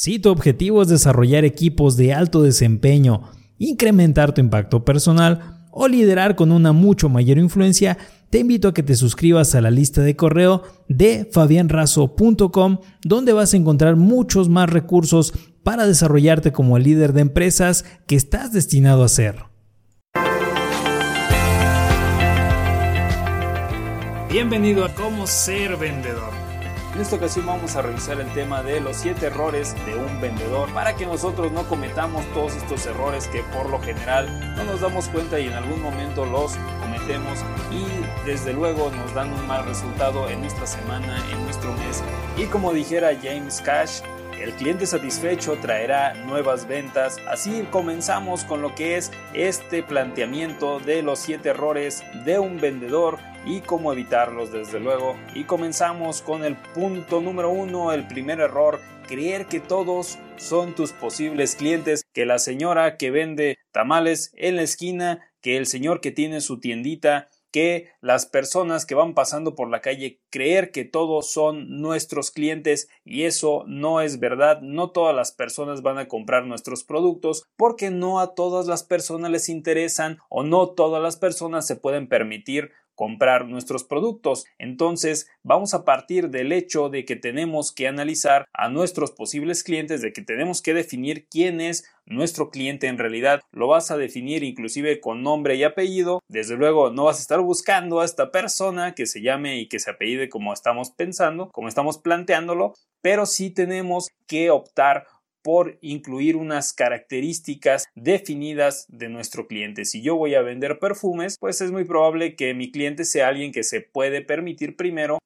Si tu objetivo es desarrollar equipos de alto desempeño, incrementar tu impacto personal o liderar con una mucho mayor influencia, te invito a que te suscribas a la lista de correo de fabianrazo.com donde vas a encontrar muchos más recursos para desarrollarte como el líder de empresas que estás destinado a ser. Bienvenido a Cómo ser vendedor en esta ocasión vamos a revisar el tema de los 7 errores de un vendedor para que nosotros no cometamos todos estos errores que por lo general no nos damos cuenta y en algún momento los cometemos y desde luego nos dan un mal resultado en nuestra semana, en nuestro mes. Y como dijera James Cash, el cliente satisfecho traerá nuevas ventas. Así comenzamos con lo que es este planteamiento de los 7 errores de un vendedor y cómo evitarlos desde luego. Y comenzamos con el punto número uno, el primer error, creer que todos son tus posibles clientes, que la señora que vende tamales en la esquina, que el señor que tiene su tiendita, que las personas que van pasando por la calle creer que todos son nuestros clientes y eso no es verdad, no todas las personas van a comprar nuestros productos porque no a todas las personas les interesan o no todas las personas se pueden permitir comprar nuestros productos. Entonces, vamos a partir del hecho de que tenemos que analizar a nuestros posibles clientes, de que tenemos que definir quién es nuestro cliente en realidad. Lo vas a definir inclusive con nombre y apellido. Desde luego, no vas a estar buscando a esta persona que se llame y que se apellide como estamos pensando, como estamos planteándolo, pero sí tenemos que optar por incluir unas características definidas de nuestro cliente. Si yo voy a vender perfumes, pues es muy probable que mi cliente sea alguien que se puede permitir primero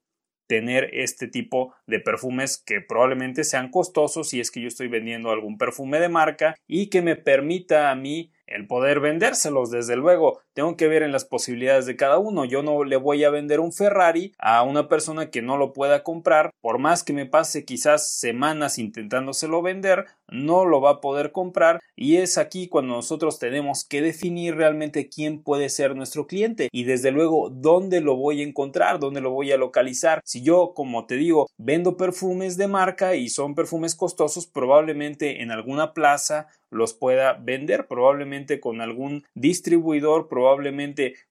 tener este tipo de perfumes que probablemente sean costosos si es que yo estoy vendiendo algún perfume de marca y que me permita a mí el poder vendérselos, desde luego, tengo que ver en las posibilidades de cada uno. Yo no le voy a vender un Ferrari a una persona que no lo pueda comprar, por más que me pase quizás semanas intentándoselo vender, no lo va a poder comprar y es aquí cuando nosotros tenemos que definir realmente quién puede ser nuestro cliente y desde luego dónde lo voy a encontrar, dónde lo voy a localizar. Si yo, como te digo, vendo perfumes de marca y son perfumes costosos, probablemente en alguna plaza los pueda vender, probablemente con algún distribuidor,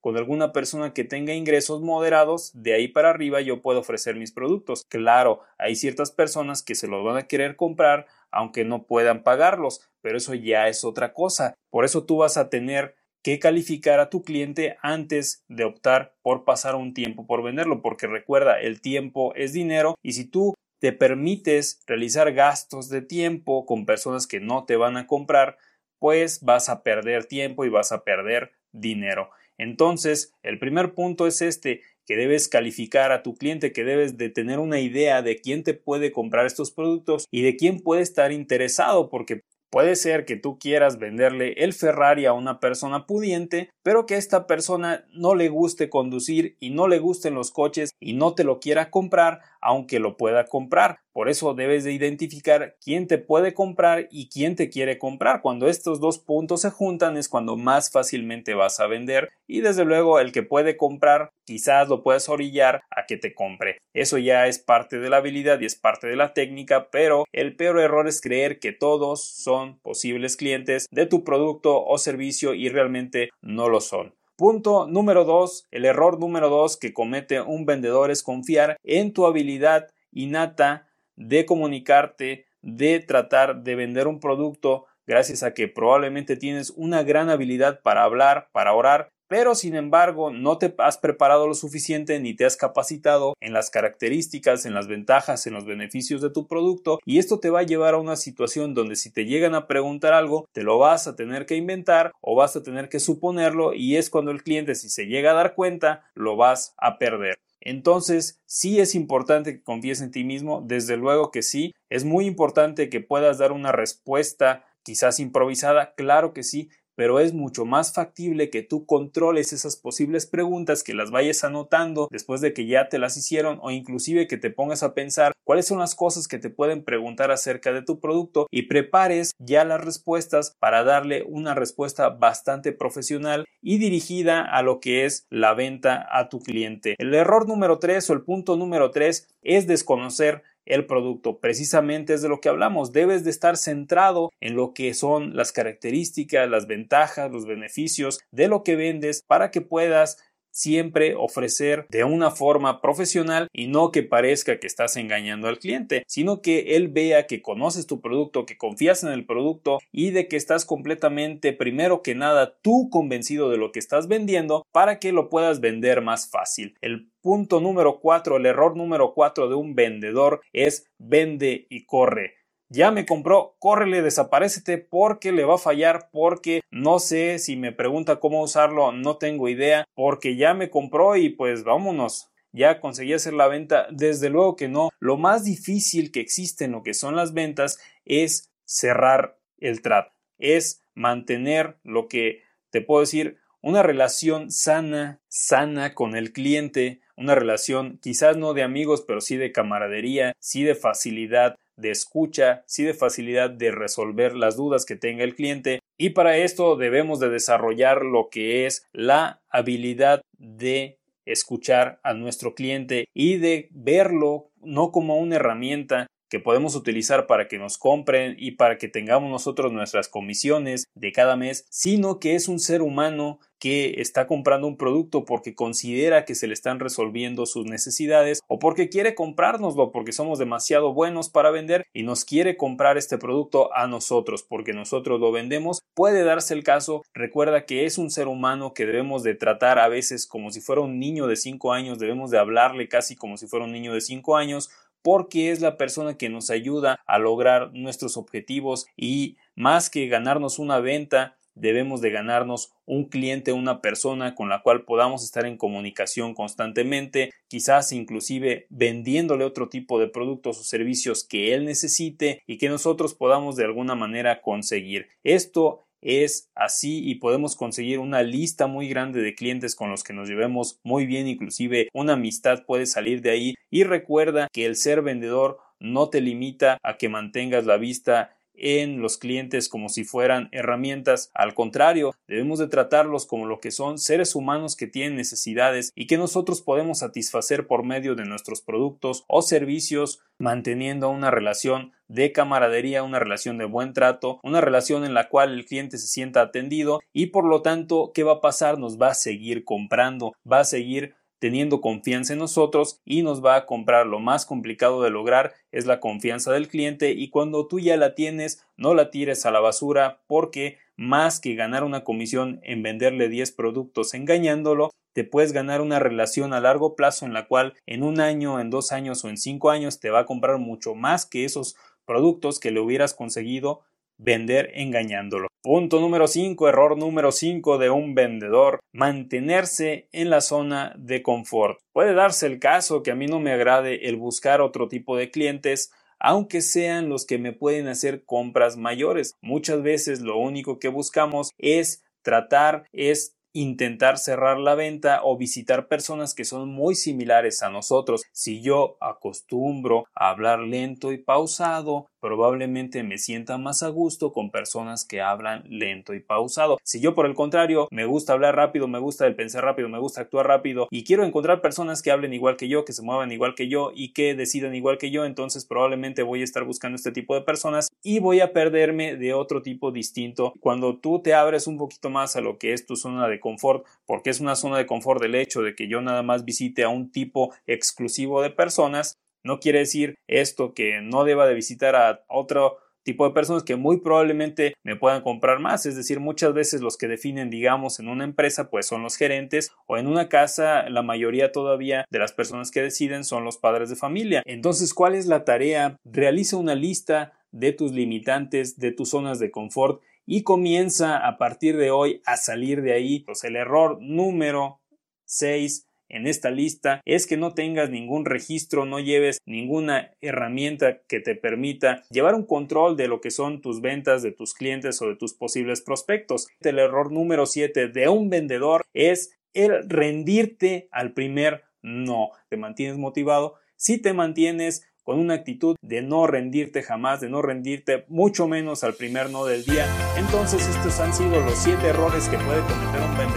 con alguna persona que tenga ingresos moderados, de ahí para arriba yo puedo ofrecer mis productos. Claro, hay ciertas personas que se los van a querer comprar aunque no puedan pagarlos, pero eso ya es otra cosa. Por eso tú vas a tener que calificar a tu cliente antes de optar por pasar un tiempo por venderlo, porque recuerda, el tiempo es dinero y si tú te permites realizar gastos de tiempo con personas que no te van a comprar, pues vas a perder tiempo y vas a perder dinero. Entonces, el primer punto es este, que debes calificar a tu cliente, que debes de tener una idea de quién te puede comprar estos productos y de quién puede estar interesado, porque Puede ser que tú quieras venderle el Ferrari a una persona pudiente, pero que a esta persona no le guste conducir y no le gusten los coches y no te lo quiera comprar, aunque lo pueda comprar. Por eso debes de identificar quién te puede comprar y quién te quiere comprar. Cuando estos dos puntos se juntan es cuando más fácilmente vas a vender y desde luego el que puede comprar quizás lo puedes orillar a que te compre. Eso ya es parte de la habilidad y es parte de la técnica, pero el peor error es creer que todos son posibles clientes de tu producto o servicio y realmente no lo son. Punto número dos, el error número dos que comete un vendedor es confiar en tu habilidad innata de comunicarte, de tratar de vender un producto gracias a que probablemente tienes una gran habilidad para hablar, para orar, pero sin embargo no te has preparado lo suficiente ni te has capacitado en las características, en las ventajas, en los beneficios de tu producto y esto te va a llevar a una situación donde si te llegan a preguntar algo te lo vas a tener que inventar o vas a tener que suponerlo y es cuando el cliente si se llega a dar cuenta lo vas a perder. Entonces, sí es importante que confíes en ti mismo, desde luego que sí, es muy importante que puedas dar una respuesta quizás improvisada, claro que sí, pero es mucho más factible que tú controles esas posibles preguntas, que las vayas anotando después de que ya te las hicieron o inclusive que te pongas a pensar cuáles son las cosas que te pueden preguntar acerca de tu producto y prepares ya las respuestas para darle una respuesta bastante profesional y dirigida a lo que es la venta a tu cliente. El error número 3 o el punto número 3 es desconocer el producto. Precisamente es de lo que hablamos. Debes de estar centrado en lo que son las características, las ventajas, los beneficios de lo que vendes para que puedas siempre ofrecer de una forma profesional y no que parezca que estás engañando al cliente, sino que él vea que conoces tu producto, que confías en el producto y de que estás completamente, primero que nada, tú convencido de lo que estás vendiendo para que lo puedas vender más fácil. El punto número cuatro, el error número cuatro de un vendedor es vende y corre ya me compró, córrele, desaparecete porque le va a fallar, porque no sé si me pregunta cómo usarlo, no tengo idea, porque ya me compró y pues vámonos. Ya conseguí hacer la venta, desde luego que no. Lo más difícil que existe en lo que son las ventas es cerrar el trato, es mantener lo que te puedo decir, una relación sana, sana con el cliente, una relación quizás no de amigos, pero sí de camaradería, sí de facilidad de escucha, sí de facilidad de resolver las dudas que tenga el cliente. Y para esto debemos de desarrollar lo que es la habilidad de escuchar a nuestro cliente y de verlo no como una herramienta que podemos utilizar para que nos compren y para que tengamos nosotros nuestras comisiones de cada mes, sino que es un ser humano que está comprando un producto porque considera que se le están resolviendo sus necesidades o porque quiere comprárnoslo porque somos demasiado buenos para vender y nos quiere comprar este producto a nosotros porque nosotros lo vendemos, puede darse el caso, recuerda que es un ser humano que debemos de tratar a veces como si fuera un niño de 5 años, debemos de hablarle casi como si fuera un niño de 5 años porque es la persona que nos ayuda a lograr nuestros objetivos y más que ganarnos una venta, debemos de ganarnos un cliente, una persona con la cual podamos estar en comunicación constantemente, quizás inclusive vendiéndole otro tipo de productos o servicios que él necesite y que nosotros podamos de alguna manera conseguir. Esto es así y podemos conseguir una lista muy grande de clientes con los que nos llevemos muy bien, inclusive una amistad puede salir de ahí y recuerda que el ser vendedor no te limita a que mantengas la vista en los clientes como si fueran herramientas. Al contrario, debemos de tratarlos como lo que son seres humanos que tienen necesidades y que nosotros podemos satisfacer por medio de nuestros productos o servicios manteniendo una relación de camaradería, una relación de buen trato, una relación en la cual el cliente se sienta atendido y por lo tanto, ¿qué va a pasar? Nos va a seguir comprando, va a seguir teniendo confianza en nosotros y nos va a comprar. Lo más complicado de lograr es la confianza del cliente y cuando tú ya la tienes, no la tires a la basura porque más que ganar una comisión en venderle 10 productos engañándolo, te puedes ganar una relación a largo plazo en la cual en un año, en dos años o en cinco años te va a comprar mucho más que esos productos que le hubieras conseguido vender engañándolo. Punto número 5, error número 5 de un vendedor, mantenerse en la zona de confort. Puede darse el caso que a mí no me agrade el buscar otro tipo de clientes, aunque sean los que me pueden hacer compras mayores. Muchas veces lo único que buscamos es tratar, es intentar cerrar la venta o visitar personas que son muy similares a nosotros. Si yo acostumbro a hablar lento y pausado, probablemente me sienta más a gusto con personas que hablan lento y pausado. Si yo por el contrario me gusta hablar rápido, me gusta el pensar rápido, me gusta actuar rápido y quiero encontrar personas que hablen igual que yo, que se muevan igual que yo y que decidan igual que yo, entonces probablemente voy a estar buscando este tipo de personas y voy a perderme de otro tipo distinto. Cuando tú te abres un poquito más a lo que es tu zona de confort, porque es una zona de confort del hecho de que yo nada más visite a un tipo exclusivo de personas, no quiere decir esto que no deba de visitar a otro tipo de personas que muy probablemente me puedan comprar más, es decir, muchas veces los que definen, digamos, en una empresa, pues son los gerentes o en una casa, la mayoría todavía de las personas que deciden son los padres de familia. Entonces, ¿cuál es la tarea? Realiza una lista de tus limitantes, de tus zonas de confort y comienza a partir de hoy a salir de ahí. Pues el error número 6 en esta lista es que no tengas ningún registro, no lleves ninguna herramienta que te permita llevar un control de lo que son tus ventas, de tus clientes o de tus posibles prospectos. El error número 7 de un vendedor es el rendirte al primer no. Te mantienes motivado. Si te mantienes con una actitud de no rendirte jamás, de no rendirte mucho menos al primer no del día. Entonces estos han sido los siete errores que puede cometer un vendedor